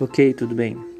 Ok, tudo bem.